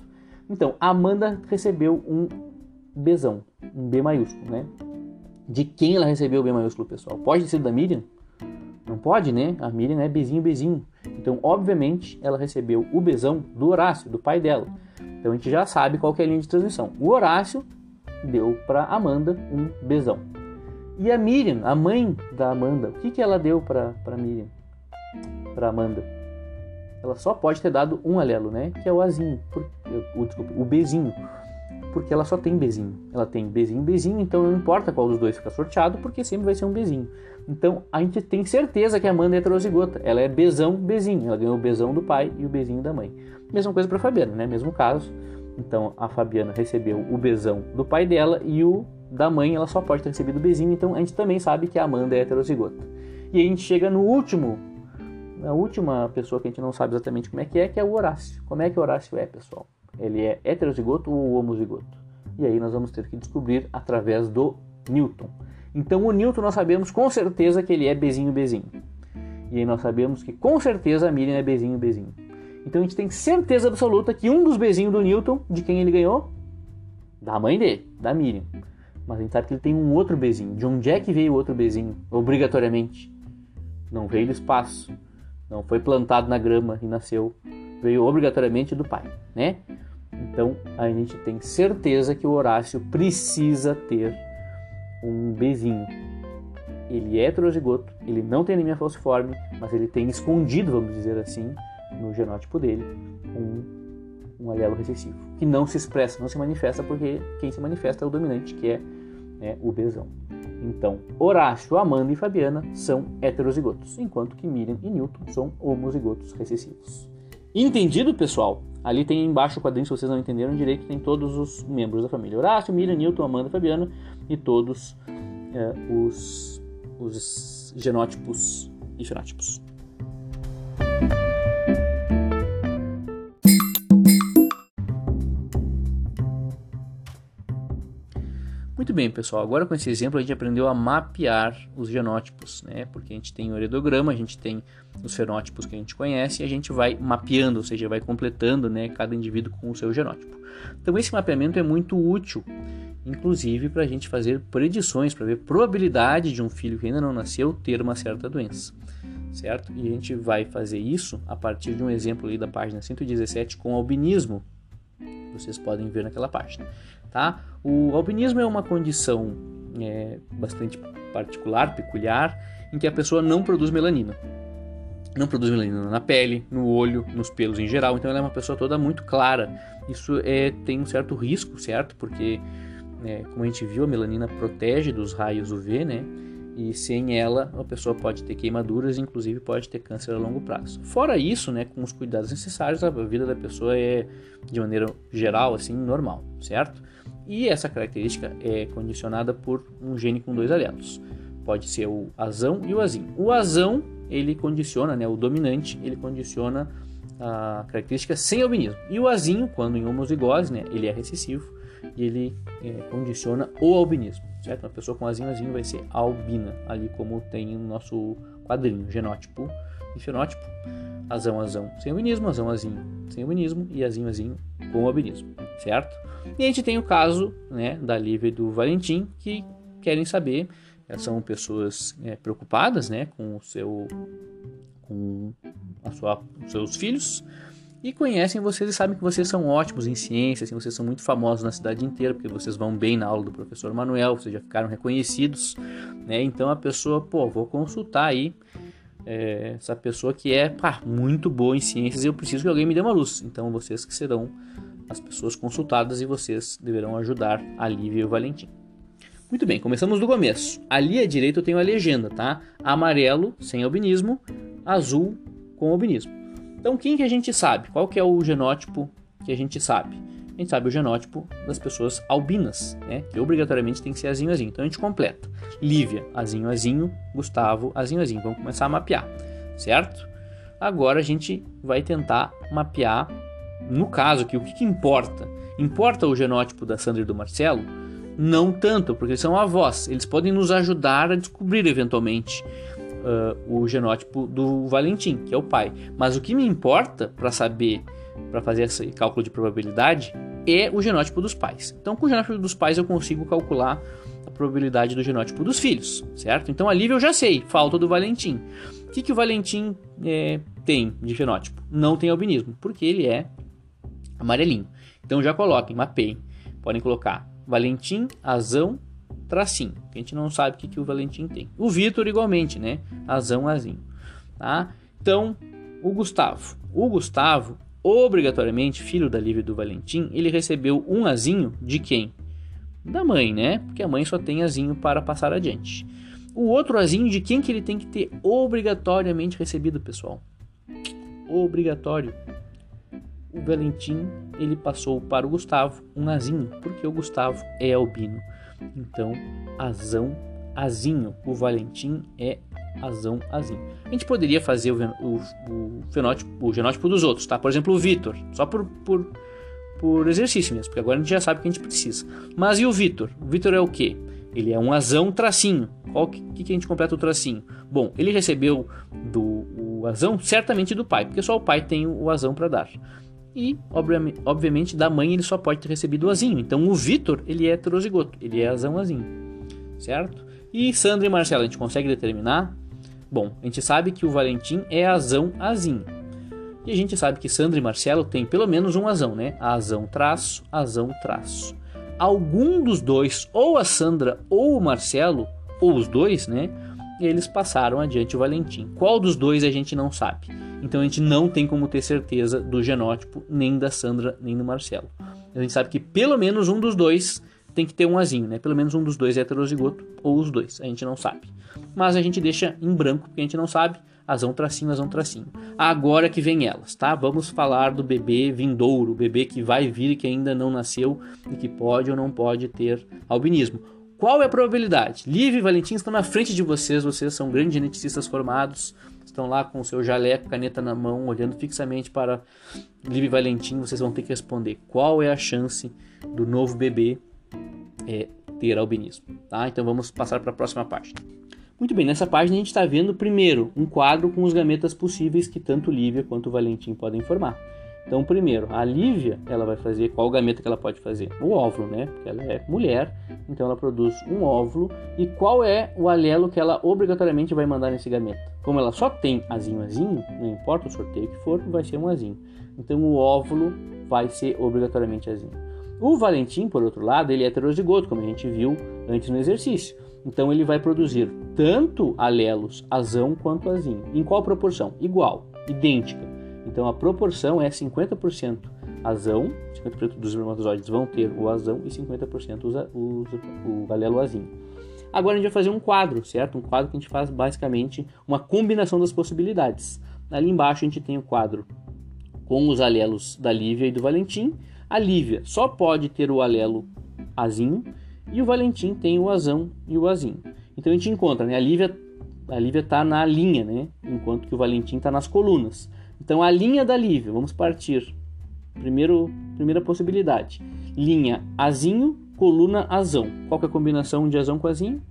Então, a Amanda recebeu um Bzão, um B maiúsculo, né? De quem ela recebeu o B maiúsculo, pessoal? Pode ser da Miriam? Não pode, né? A Miriam é bezinho, bezinho. Então, obviamente, ela recebeu o bezão do Horácio, do pai dela. Então, a gente já sabe qual é a linha de transmissão. O Horácio deu para Amanda um bezão. E a Miriam, a mãe da Amanda, o que, que ela deu para Miriam? Para Amanda? Ela só pode ter dado um alelo, né? Que é o Azinho, por, o, desculpa, o Bezinho porque ela só tem bezinho. Ela tem bezinho, bezinho, então não importa qual dos dois ficar sorteado, porque sempre vai ser um bezinho. Então a gente tem certeza que a Amanda é heterozigota. Ela é bezão, bezinho. Ela ganhou o bezão do pai e o bezinho da mãe. Mesma coisa para Fabiana, né? Mesmo caso. Então a Fabiana recebeu o bezão do pai dela e o da mãe ela só pode ter recebido o bezinho. Então a gente também sabe que a Amanda é heterozigota. E a gente chega no último, na última pessoa que a gente não sabe exatamente como é que é, que é o Horácio. Como é que o Horácio é, pessoal? Ele é heterozigoto ou homozigoto? E aí nós vamos ter que descobrir através do Newton. Então o Newton nós sabemos com certeza que ele é bezinho bezinho. E aí nós sabemos que com certeza a Miriam é bezinho bezinho. Então a gente tem certeza absoluta que um dos bezinhos do Newton, de quem ele ganhou? Da mãe dele, da Miriam. Mas a gente sabe que ele tem um outro bezinho. De onde é que veio o outro bezinho? Obrigatoriamente. Não veio do espaço. Não foi plantado na grama e nasceu. Veio obrigatoriamente do pai, né? Então a gente tem certeza que o Horácio precisa ter um Bzinho. Ele é heterozigoto, ele não tem anemia falciforme, mas ele tem escondido, vamos dizer assim, no genótipo dele, um, um alelo recessivo, que não se expressa, não se manifesta, porque quem se manifesta é o dominante, que é né, o Bzão. Então, Horácio, Amanda e Fabiana são heterozigotos, enquanto que Miriam e Newton são homozigotos recessivos. Entendido, pessoal? Ali tem embaixo o quadrinho, se vocês não entenderam direito, tem todos os membros da família. Horácio, Miriam, Newton, Amanda, Fabiana e todos é, os, os genótipos e fenótipos. Muito bem, pessoal. Agora com esse exemplo a gente aprendeu a mapear os genótipos, né? Porque a gente tem o heredograma, a gente tem os fenótipos que a gente conhece e a gente vai mapeando, ou seja, vai completando, né, cada indivíduo com o seu genótipo. Então esse mapeamento é muito útil, inclusive para a gente fazer predições, para ver probabilidade de um filho que ainda não nasceu ter uma certa doença, certo? E a gente vai fazer isso a partir de um exemplo aí da página 117 com albinismo. Vocês podem ver naquela página. Tá? O albinismo é uma condição é, bastante particular, peculiar, em que a pessoa não produz melanina. Não produz melanina na pele, no olho, nos pelos em geral, então ela é uma pessoa toda muito clara. Isso é, tem um certo risco, certo? Porque, é, como a gente viu, a melanina protege dos raios UV, né? E sem ela, a pessoa pode ter queimaduras e, inclusive, pode ter câncer a longo prazo. Fora isso, né, com os cuidados necessários, a vida da pessoa é, de maneira geral, assim, normal, certo? E essa característica é condicionada por um gene com dois alelos. Pode ser o azão e o azinho. O azão, ele condiciona, né, o dominante, ele condiciona a característica sem albinismo. E o azinho, quando em homozigose, né, ele é recessivo e ele é, condiciona o albinismo, certo? Uma pessoa com azinho, azinho vai ser albina, ali como tem no nosso quadrinho, genótipo e fenótipo. Azão, azão sem albinismo, azão, azinho sem albinismo e azinho, azinho com albinismo, certo? E a gente tem o caso né, da Lívia e do Valentim que querem saber, são pessoas é, preocupadas né, com o seu com a sua, os seus filhos e conhecem vocês e sabem que vocês são ótimos em ciências, assim, vocês são muito famosos na cidade inteira, porque vocês vão bem na aula do professor Manuel, vocês já ficaram reconhecidos, né? Então a pessoa, pô, vou consultar aí é, essa pessoa que é pá, muito boa em ciências e eu preciso que alguém me dê uma luz. Então vocês que serão as pessoas consultadas e vocês deverão ajudar a Lívia e o Valentim. Muito bem, começamos do começo. Ali à direita eu tenho a legenda, tá? Amarelo, sem albinismo, azul, com albinismo. Então quem que a gente sabe? Qual que é o genótipo que a gente sabe? A gente sabe o genótipo das pessoas albinas, né? Que obrigatoriamente tem que ser azinho, azinho. Então a gente completa. Lívia, azinho, azinho. Gustavo, azinho, azinho. Vamos começar a mapear, certo? Agora a gente vai tentar mapear, no caso aqui, o que, que importa? Importa o genótipo da Sandra e do Marcelo? Não tanto, porque eles são avós. Eles podem nos ajudar a descobrir eventualmente uh, o genótipo do Valentim, que é o pai. Mas o que me importa para saber, para fazer esse cálculo de probabilidade, é o genótipo dos pais. Então, com o genótipo dos pais eu consigo calcular a probabilidade do genótipo dos filhos, certo? Então, a Lívia eu já sei, falta do Valentim. O que, que o Valentim é, tem de fenótipo? Não tem albinismo, porque ele é amarelinho. Então, já coloquem, mapeiem. Podem colocar Valentim, azão, tracinho. A gente não sabe o que, que o Valentim tem. O Vitor, igualmente, né? Azão, azinho. Tá? Então, o Gustavo. O Gustavo, obrigatoriamente, filho da Lívia do Valentim, ele recebeu um azinho de quem? Da mãe, né? Porque a mãe só tem azinho para passar adiante. O outro azinho de quem que ele tem que ter obrigatoriamente recebido, pessoal? Obrigatório. O Valentim, ele passou para o Gustavo um azinho, porque o Gustavo é albino. Então, azão, azinho. O Valentim é azão, azinho. A gente poderia fazer o, o, o, fenótipo, o genótipo dos outros, tá? Por exemplo, o Vitor, só por, por, por exercício mesmo, porque agora a gente já sabe que a gente precisa. Mas e o Vitor? O Vitor é o quê? Ele é um azão tracinho. Qual que, que a gente completa o tracinho? Bom, ele recebeu do o azão certamente do pai, porque só o pai tem o azão para dar. E, obviamente, da mãe ele só pode ter recebido o azinho. Então, o Vitor, ele é heterozigoto, ele é azão azinho, certo? E Sandra e Marcelo, a gente consegue determinar? Bom, a gente sabe que o Valentim é azão azinho. E a gente sabe que Sandra e Marcelo têm pelo menos um azão, né? Azão traço, azão traço. Algum dos dois, ou a Sandra ou o Marcelo, ou os dois, né? Eles passaram adiante o Valentim. Qual dos dois a gente não sabe? Então a gente não tem como ter certeza do genótipo nem da Sandra nem do Marcelo. A gente sabe que pelo menos um dos dois tem que ter um azinho, né? Pelo menos um dos dois é heterozigoto ou os dois, a gente não sabe. Mas a gente deixa em branco porque a gente não sabe. Azão tracinho, azão tracinho. Agora que vem elas, tá? Vamos falar do bebê vindouro, o bebê que vai vir e que ainda não nasceu e que pode ou não pode ter albinismo. Qual é a probabilidade? Liv e Valentim estão na frente de vocês, vocês são grandes geneticistas formados, estão lá com o seu jaleco, caneta na mão, olhando fixamente para Liv e Valentim, vocês vão ter que responder qual é a chance do novo bebê é, ter albinismo. Tá? Então vamos passar para a próxima página. Muito bem, nessa página a gente está vendo primeiro um quadro com os gametas possíveis que tanto Lívia quanto Valentim podem formar. Então, primeiro, a Lívia, ela vai fazer qual gameta que ela pode fazer? O óvulo, né? Porque ela é mulher, então ela produz um óvulo. E qual é o alelo que ela obrigatoriamente vai mandar nesse gameta? Como ela só tem azinho, azinho, não importa o sorteio que for, vai ser um azinho. Então, o óvulo vai ser obrigatoriamente azinho. O Valentim, por outro lado, ele é heterozigoto, como a gente viu antes no exercício. Então, ele vai produzir tanto alelos azão quanto azinho. Em qual proporção? Igual, idêntica. Então a proporção é 50% azão, 50% dos espermatozoides vão ter o azão e 50% os, os, o alelo azinho. Agora a gente vai fazer um quadro, certo? Um quadro que a gente faz basicamente uma combinação das possibilidades. Ali embaixo a gente tem o quadro com os alelos da Lívia e do Valentim. A Lívia só pode ter o alelo azinho e o Valentim tem o azão e o azinho. Então a gente encontra, né? A Lívia a Lívia está na linha, né? Enquanto que o Valentim está nas colunas. Então a linha da Lívia, vamos partir. Primeiro, primeira possibilidade. Linha azinho, coluna azão. Qual que é a combinação de azão com azinho?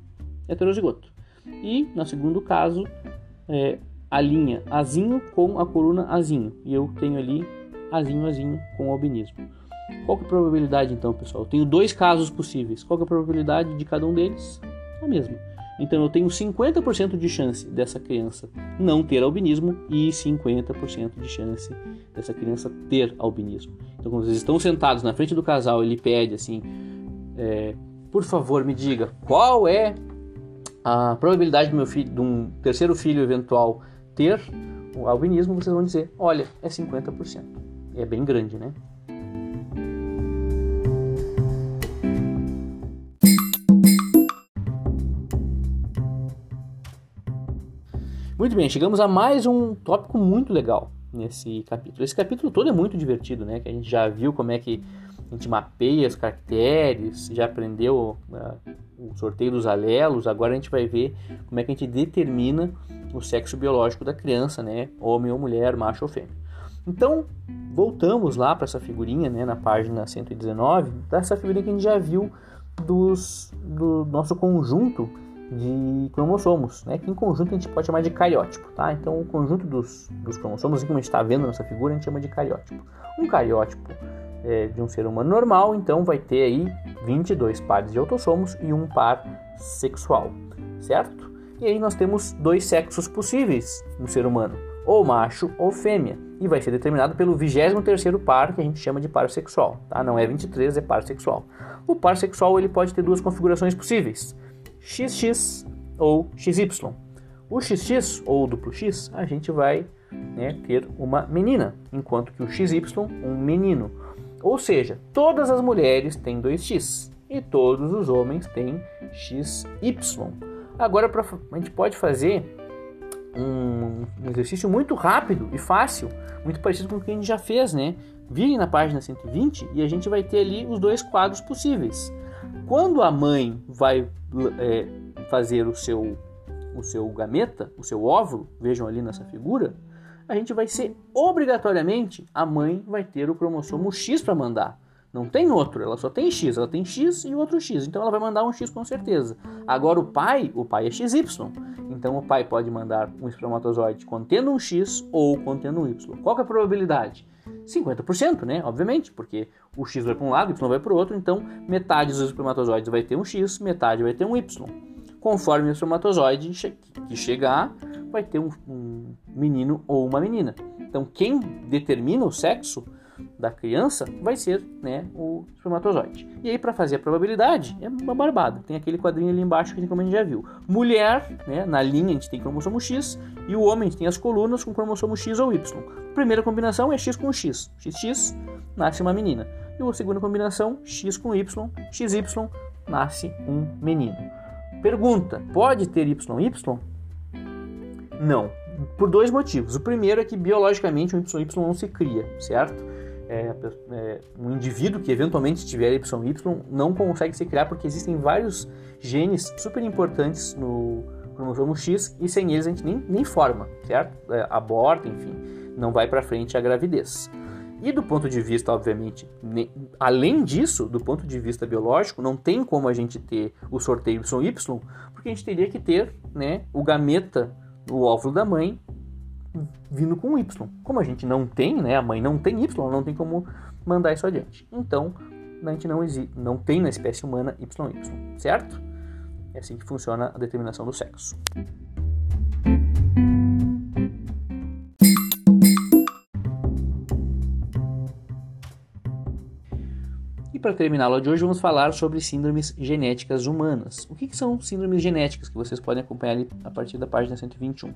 Heterozigoto. E, no segundo caso, é, a linha azinho com a coluna azinho. E eu tenho ali azinho, azinho com albinismo. Qual que é a probabilidade então, pessoal? Eu tenho dois casos possíveis. Qual que é a probabilidade de cada um deles? A mesma. Então eu tenho 50% de chance dessa criança não ter albinismo e 50% de chance dessa criança ter albinismo. Então quando vocês estão sentados na frente do casal, ele pede assim, é, por favor me diga qual é a probabilidade do meu filho, de um terceiro filho eventual ter o albinismo, vocês vão dizer, olha, é 50%. É bem grande, né? Muito bem, chegamos a mais um tópico muito legal nesse capítulo. Esse capítulo todo é muito divertido, né? Que a gente já viu como é que a gente mapeia os caracteres, já aprendeu uh, o sorteio dos alelos, agora a gente vai ver como é que a gente determina o sexo biológico da criança, né? Homem ou mulher, macho ou fêmea. Então, voltamos lá para essa figurinha, né, na página 119, dessa figurinha que a gente já viu dos, do nosso conjunto de cromossomos, né? que em conjunto a gente pode chamar de cariótipo. Tá? Então, o conjunto dos, dos cromossomos, como a gente está vendo nessa figura, a gente chama de cariótipo. Um cariótipo é, de um ser humano normal, então, vai ter aí 22 pares de autossomos e um par sexual, certo? E aí nós temos dois sexos possíveis no ser humano, ou macho ou fêmea, e vai ser determinado pelo 23º par, que a gente chama de par sexual, tá? Não é 23, é par sexual. O par sexual ele pode ter duas configurações possíveis XX ou XY. O XX ou duplo X a gente vai né, ter uma menina, enquanto que o XY um menino. Ou seja, todas as mulheres têm 2x e todos os homens têm XY. Agora pra, a gente pode fazer um, um exercício muito rápido e fácil, muito parecido com o que a gente já fez, né? Virem na página 120 e a gente vai ter ali os dois quadros possíveis. Quando a mãe vai é, fazer o seu, o seu gameta, o seu óvulo, vejam ali nessa figura, a gente vai ser obrigatoriamente a mãe vai ter o cromossomo X para mandar. Não tem outro, ela só tem X, ela tem X e outro X, então ela vai mandar um X com certeza. Agora o pai, o pai é XY, então o pai pode mandar um espermatozoide contendo um X ou contendo um Y. Qual é a probabilidade? 50%, né? Obviamente, porque o X vai para um lado, o Y vai para o outro, então metade dos espermatozoides vai ter um X, metade vai ter um Y. Conforme o espermatozoide que chegar, vai ter um, um menino ou uma menina. Então, quem determina o sexo da criança vai ser né, o espermatozoide. E aí, para fazer a probabilidade, é uma barbada. Tem aquele quadrinho ali embaixo que a gente já viu. Mulher, né, na linha a gente tem cromossomo X, e o homem a gente tem as colunas com cromossomo X ou Y. Primeira combinação é X com X. XX nasce uma menina. E a segunda combinação, X com Y, XY nasce um menino. Pergunta: pode ter YY? Não, por dois motivos. O primeiro é que biologicamente um YY não se cria, certo? É, é, um indivíduo que eventualmente tiver YY não consegue se criar porque existem vários genes super importantes no cromossomo X e sem eles a gente nem, nem forma, certo? É, aborta, enfim, não vai para frente a gravidez. E do ponto de vista, obviamente, ne, além disso, do ponto de vista biológico, não tem como a gente ter o sorteio YY, porque a gente teria que ter né, o gameta, o óvulo da mãe, vindo com Y. Como a gente não tem, né, a mãe não tem Y, não tem como mandar isso adiante. Então, a gente não, não tem na espécie humana YY, certo? É assim que funciona a determinação do sexo. E para terminar a aula de hoje, vamos falar sobre síndromes genéticas humanas. O que, que são síndromes genéticas que vocês podem acompanhar a partir da página 121?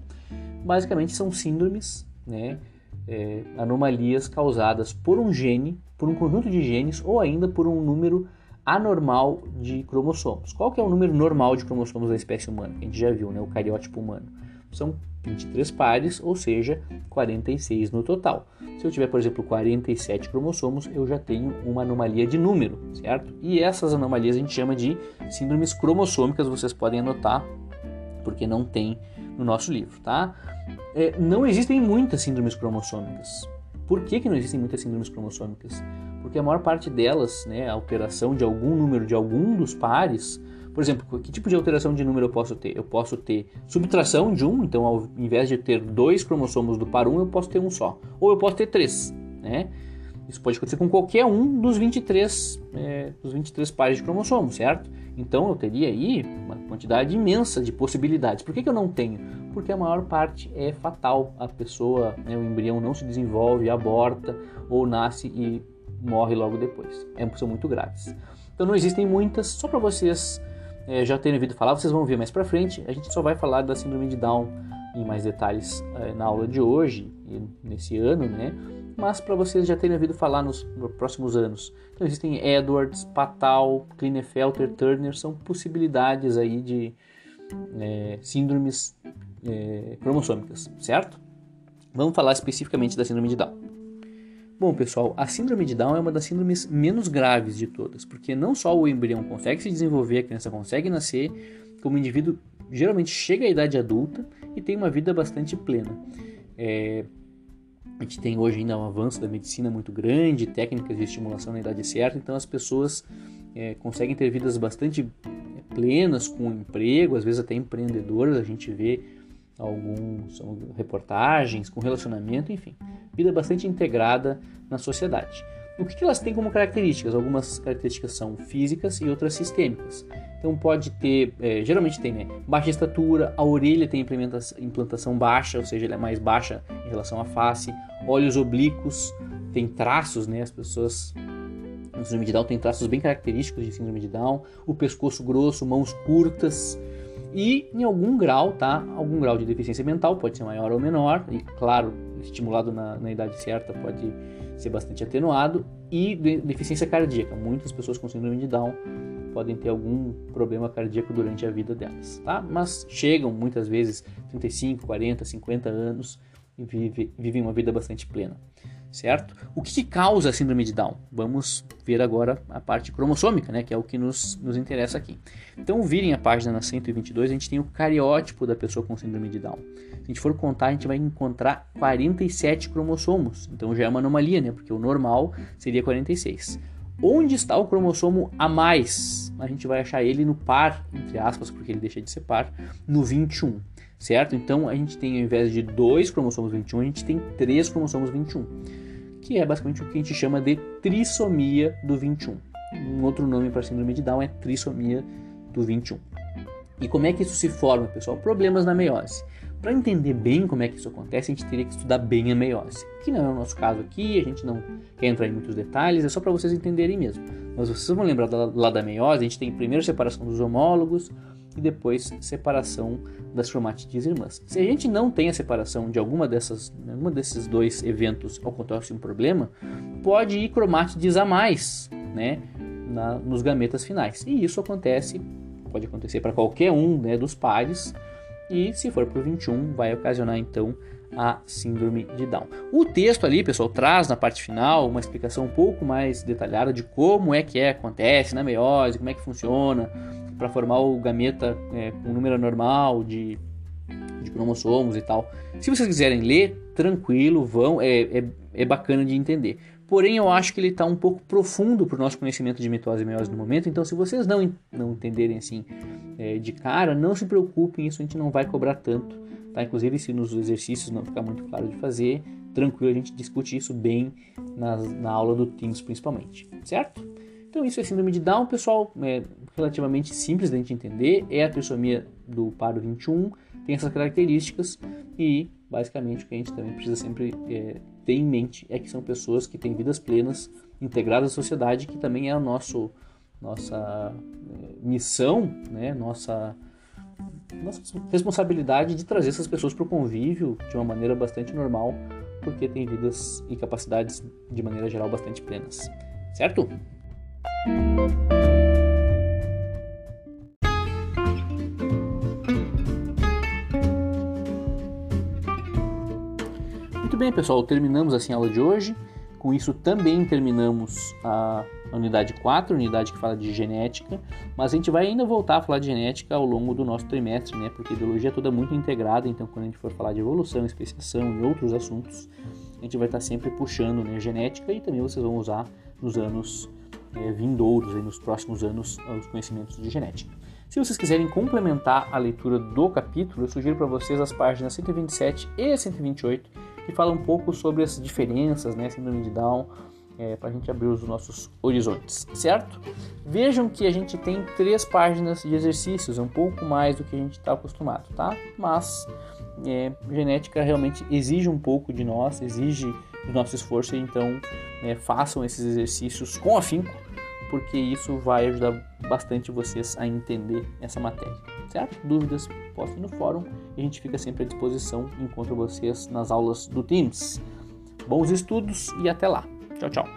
Basicamente são síndromes, né, é, anomalias causadas por um gene, por um conjunto de genes ou ainda por um número anormal de cromossomos. Qual que é o número normal de cromossomos da espécie humana? A gente já viu, né, o cariótipo humano. São 23 pares, ou seja, 46 no total. Se eu tiver, por exemplo, 47 cromossomos, eu já tenho uma anomalia de número, certo? E essas anomalias a gente chama de síndromes cromossômicas, vocês podem anotar, porque não tem no nosso livro, tá? É, não existem muitas síndromes cromossômicas. Por que, que não existem muitas síndromes cromossômicas? Porque a maior parte delas, né, a alteração de algum número de algum dos pares, por exemplo, que tipo de alteração de número eu posso ter? Eu posso ter subtração de um, então ao invés de ter dois cromossomos do par 1, eu posso ter um só. Ou eu posso ter três, né? Isso pode acontecer com qualquer um dos 23, é, dos 23 pares de cromossomos, certo? Então eu teria aí uma quantidade imensa de possibilidades. Por que, que eu não tenho? Porque a maior parte é fatal. A pessoa, né, o embrião não se desenvolve, aborta ou nasce e morre logo depois. É, são muito graves. Então não existem muitas, só para vocês é, já terem ouvido falar, vocês vão ver mais para frente. A gente só vai falar da síndrome de Down em mais detalhes é, na aula de hoje e nesse ano, né? Mas para vocês já terem ouvido falar nos, próximos anos. Então existem Edwards, Patal, Klinefelter, Turner, são possibilidades aí de é, síndromes é, cromossômicas, certo? Vamos falar especificamente da síndrome de Down. Bom, pessoal, a síndrome de Down é uma das síndromes menos graves de todas, porque não só o embrião consegue se desenvolver, a criança consegue nascer, como o indivíduo geralmente chega à idade adulta e tem uma vida bastante plena. É, a gente tem hoje ainda um avanço da medicina muito grande, técnicas de estimulação na idade certa, então as pessoas é, conseguem ter vidas bastante é, plenas, com emprego, às vezes até empreendedoras, a gente vê alguns reportagens com relacionamento, enfim, vida bastante integrada na sociedade. O que, que elas têm como características? Algumas características são físicas e outras sistêmicas. Então pode ter, é, geralmente tem, né, baixa estatura, a orelha tem implantação baixa, ou seja, ela é mais baixa em relação à face, olhos oblíquos, tem traços, né, as pessoas no síndrome de Down tem traços bem característicos de síndrome de Down, o pescoço grosso, mãos curtas. E em algum grau, tá, algum grau de deficiência mental, pode ser maior ou menor, e claro, estimulado na, na idade certa pode ser bastante atenuado, e deficiência cardíaca, muitas pessoas com síndrome de Down podem ter algum problema cardíaco durante a vida delas, tá? Mas chegam muitas vezes 35, 40, 50 anos e vive, vivem uma vida bastante plena, certo? O que, que, causa a síndrome de Down? Vamos ver agora a parte cromossômica, né, que é o que nos, nos interessa aqui. Então, virem a página na 122, a gente tem o cariótipo da pessoa com síndrome de Down. Se a gente for contar, a gente vai encontrar 47 cromossomos. Então já é uma anomalia, né? Porque o normal seria 46. Onde está o cromossomo a mais? A gente vai achar ele no par, entre aspas, porque ele deixa de ser par, no 21, certo? Então a gente tem, ao invés de dois cromossomos 21, a gente tem três cromossomos 21, que é basicamente o que a gente chama de trissomia do 21. Um outro nome para síndrome de Down é trissomia do 21. E como é que isso se forma, pessoal? Problemas na meiose. Para entender bem como é que isso acontece, a gente teria que estudar bem a meiose, que não é o nosso caso aqui, a gente não quer entrar em muitos detalhes, é só para vocês entenderem mesmo. Mas vocês vão lembrar lá da meiose, a gente tem primeiro separação dos homólogos e depois separação das cromátides irmãs. Se a gente não tem a separação de alguma dessas, alguma desses dois eventos acontece um problema, pode ir cromátides a mais, né, na, nos gametas finais. E isso acontece, pode acontecer para qualquer um né, dos pares e se for por 21 vai ocasionar então a síndrome de Down. O texto ali, pessoal, traz na parte final uma explicação um pouco mais detalhada de como é que é, acontece na meiose, como é que funciona para formar o gameta é, com um número normal de, de cromossomos e tal. Se vocês quiserem ler, tranquilo, vão, é, é, é bacana de entender. Porém, eu acho que ele está um pouco profundo para o nosso conhecimento de mitose e meiose no momento. Então, se vocês não, não entenderem assim é, de cara, não se preocupem, isso a gente não vai cobrar tanto. Tá? Inclusive, se nos exercícios não ficar muito claro de fazer, tranquilo, a gente discute isso bem na, na aula do Teams, principalmente, certo? Então, isso é síndrome de Down, pessoal, é relativamente simples da gente entender. É a trissomia do par 21, tem essas características e, basicamente, o que a gente também precisa sempre é, ter em mente é que são pessoas que têm vidas plenas, integradas à sociedade, que também é a nosso, nossa eh, missão, né? nossa, nossa responsabilidade de trazer essas pessoas para o convívio de uma maneira bastante normal, porque têm vidas e capacidades de maneira geral bastante plenas. Certo? Pessoal, terminamos assim a aula de hoje. Com isso também terminamos a, unidade 4, a unidade que fala de genética, mas a gente vai ainda voltar a falar de genética ao longo do nosso trimestre, né? Porque a biologia é toda muito integrada, então quando a gente for falar de evolução, especiação e outros assuntos, a gente vai estar sempre puxando né, genética e também vocês vão usar nos anos é, vindouros, aí, nos próximos anos, os conhecimentos de genética. Se vocês quiserem complementar a leitura do capítulo, eu sugiro para vocês as páginas 127 e 128, que falam um pouco sobre as diferenças, né, síndrome de Down, é, para a gente abrir os nossos horizontes, certo? Vejam que a gente tem três páginas de exercícios, é um pouco mais do que a gente está acostumado, tá? Mas é, genética realmente exige um pouco de nós, exige do nosso esforço, então é, façam esses exercícios com afinco porque isso vai ajudar bastante vocês a entender essa matéria, certo? Dúvidas, postem no fórum e a gente fica sempre à disposição. Encontro vocês nas aulas do Teams. Bons estudos e até lá. Tchau, tchau.